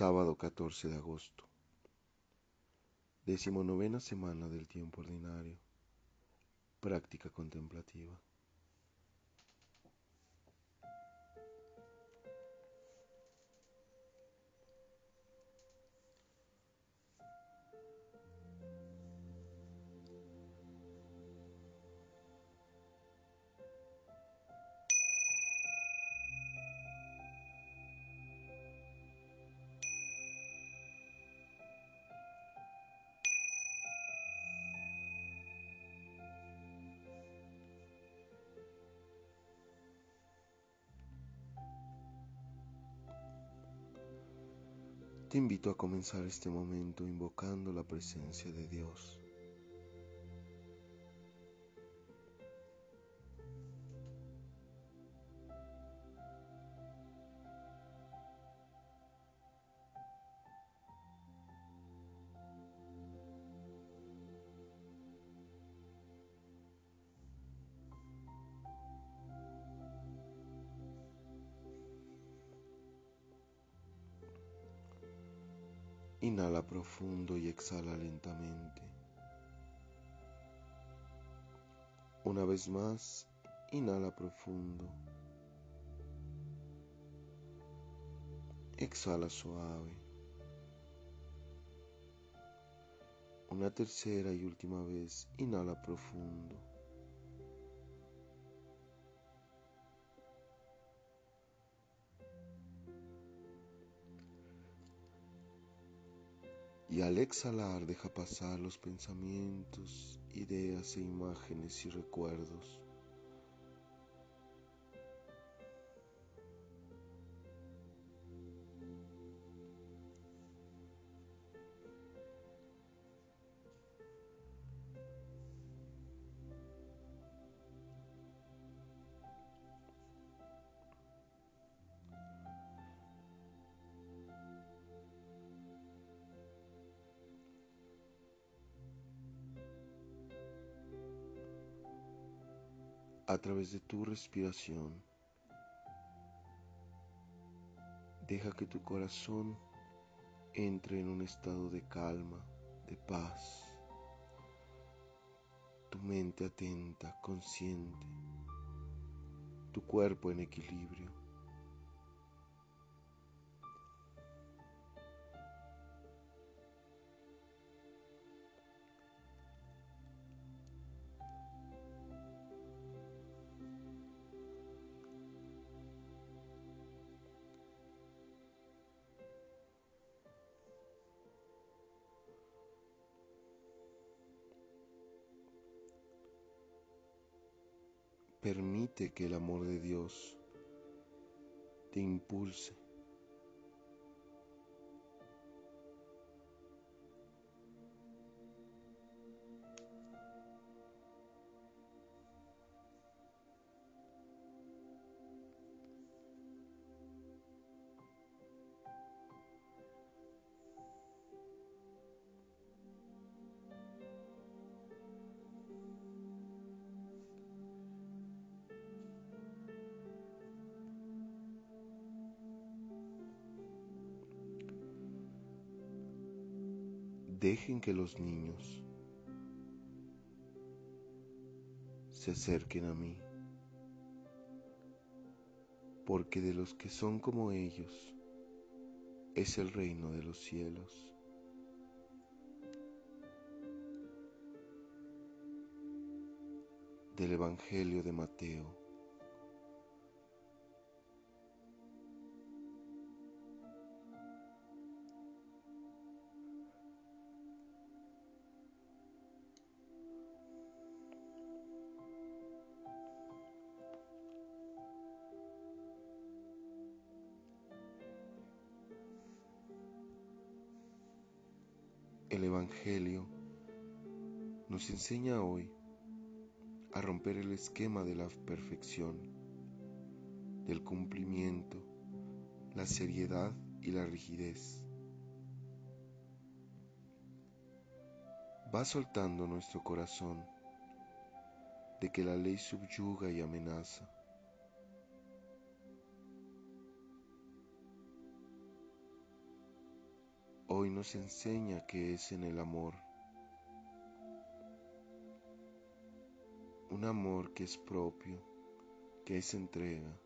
Sábado 14 de agosto. Decimonovena semana del tiempo ordinario. Práctica contemplativa. Te invito a comenzar este momento invocando la presencia de Dios. Inhala profundo y exhala lentamente. Una vez más, inhala profundo. Exhala suave. Una tercera y última vez, inhala profundo. Y al exhalar deja pasar los pensamientos, ideas e imágenes y recuerdos. A través de tu respiración. Deja que tu corazón entre en un estado de calma, de paz. Tu mente atenta, consciente. Tu cuerpo en equilibrio. Permite que el amor de Dios te impulse. Dejen que los niños se acerquen a mí, porque de los que son como ellos es el reino de los cielos. Del Evangelio de Mateo El Evangelio nos enseña hoy a romper el esquema de la perfección, del cumplimiento, la seriedad y la rigidez. Va soltando nuestro corazón de que la ley subyuga y amenaza. Hoy nos enseña que es en el amor. Un amor que es propio, que es entrega.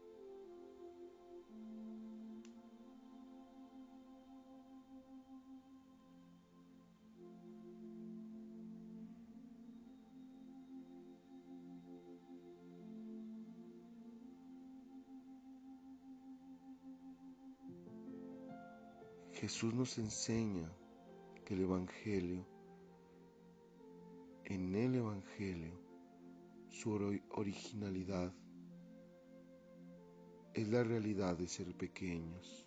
Jesús nos enseña que el Evangelio, en el Evangelio, su originalidad es la realidad de ser pequeños.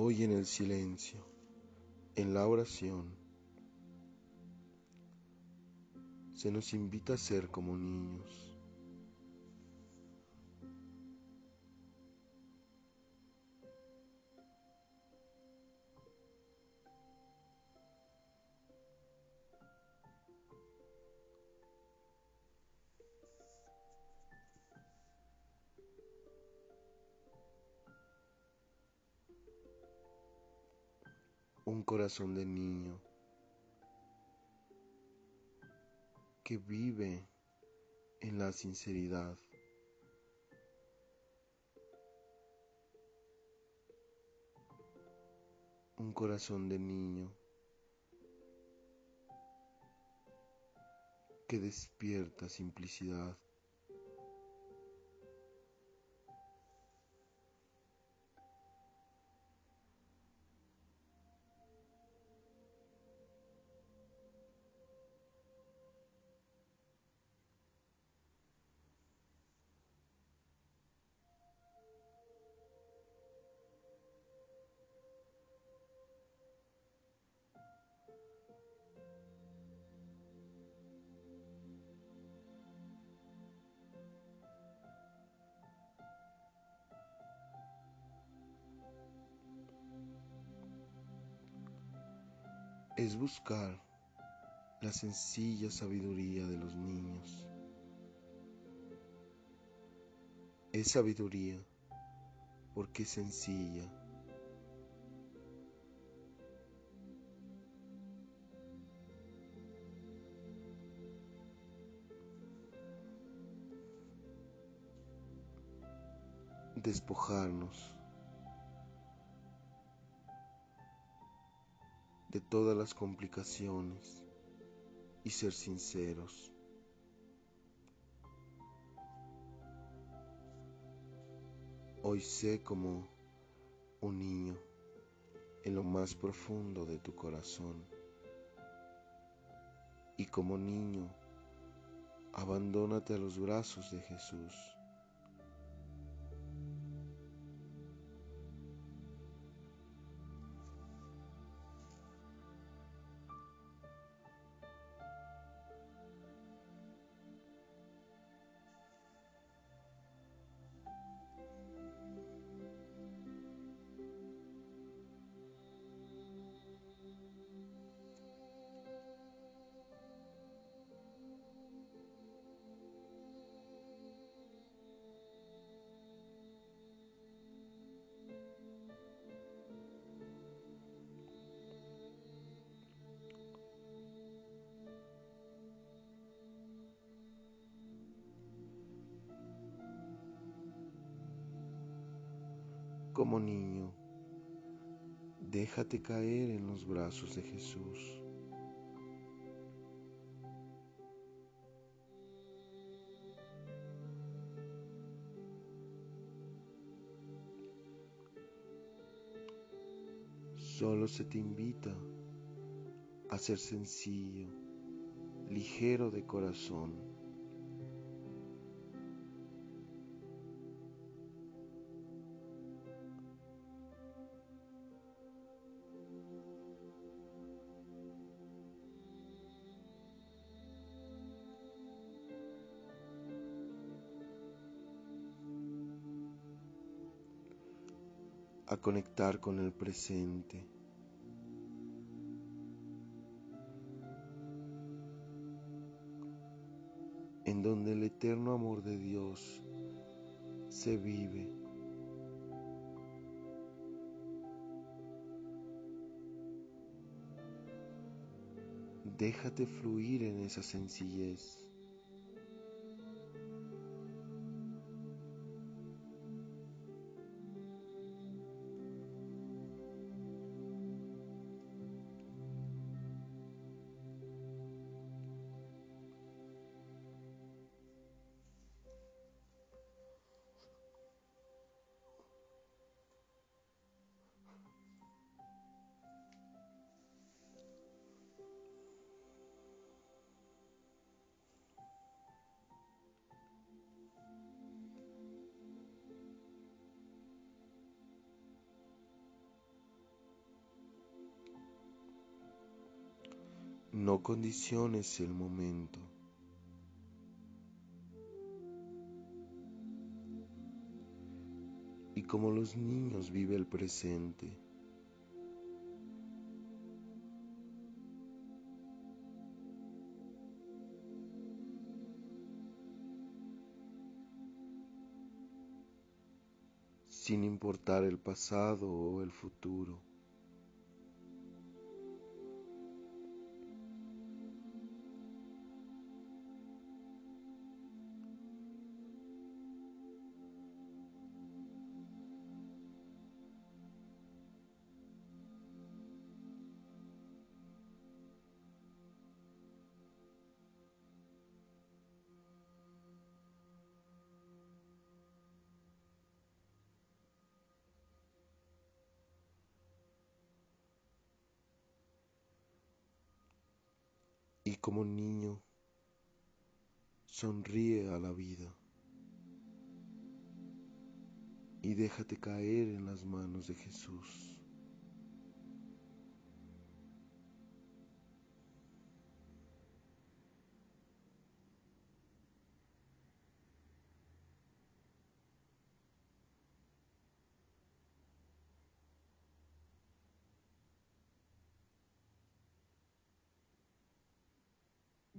Hoy en el silencio, en la oración, se nos invita a ser como niños. Corazón de niño que vive en la sinceridad. Un corazón de niño que despierta simplicidad. Es buscar la sencilla sabiduría de los niños. Es sabiduría porque es sencilla. Despojarnos de todas las complicaciones y ser sinceros. Hoy sé como un niño en lo más profundo de tu corazón y como niño abandónate a los brazos de Jesús. Como niño, déjate caer en los brazos de Jesús. Solo se te invita a ser sencillo, ligero de corazón. A conectar con el presente. en donde el eterno amor de Dios se vive. Déjate fluir en esa sencillez. No condiciones el momento. Y como los niños vive el presente. sin importar el pasado o el futuro. Como niño sonríe a la vida y déjate caer en las manos de Jesús.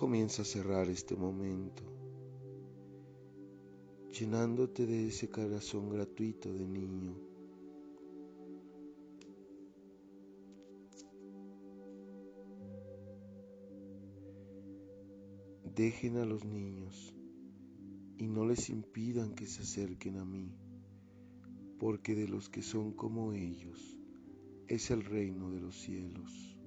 Comienza a cerrar este momento, llenándote de ese corazón gratuito de niño. Dejen a los niños y no les impidan que se acerquen a mí, porque de los que son como ellos es el reino de los cielos.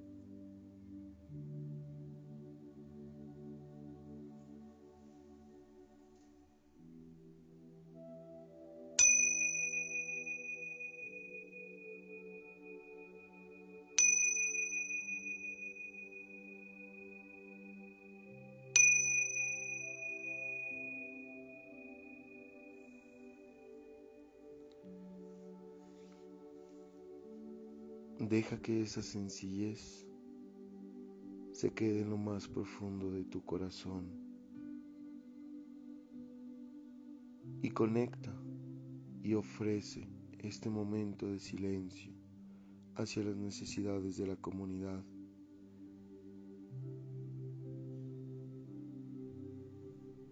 Deja que esa sencillez se quede en lo más profundo de tu corazón y conecta y ofrece este momento de silencio hacia las necesidades de la comunidad.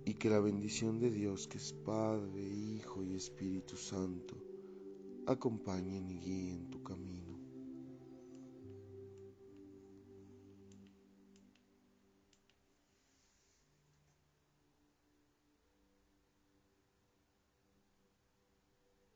Y que la bendición de Dios, que es Padre, Hijo y Espíritu Santo, acompañen y guíen tu camino.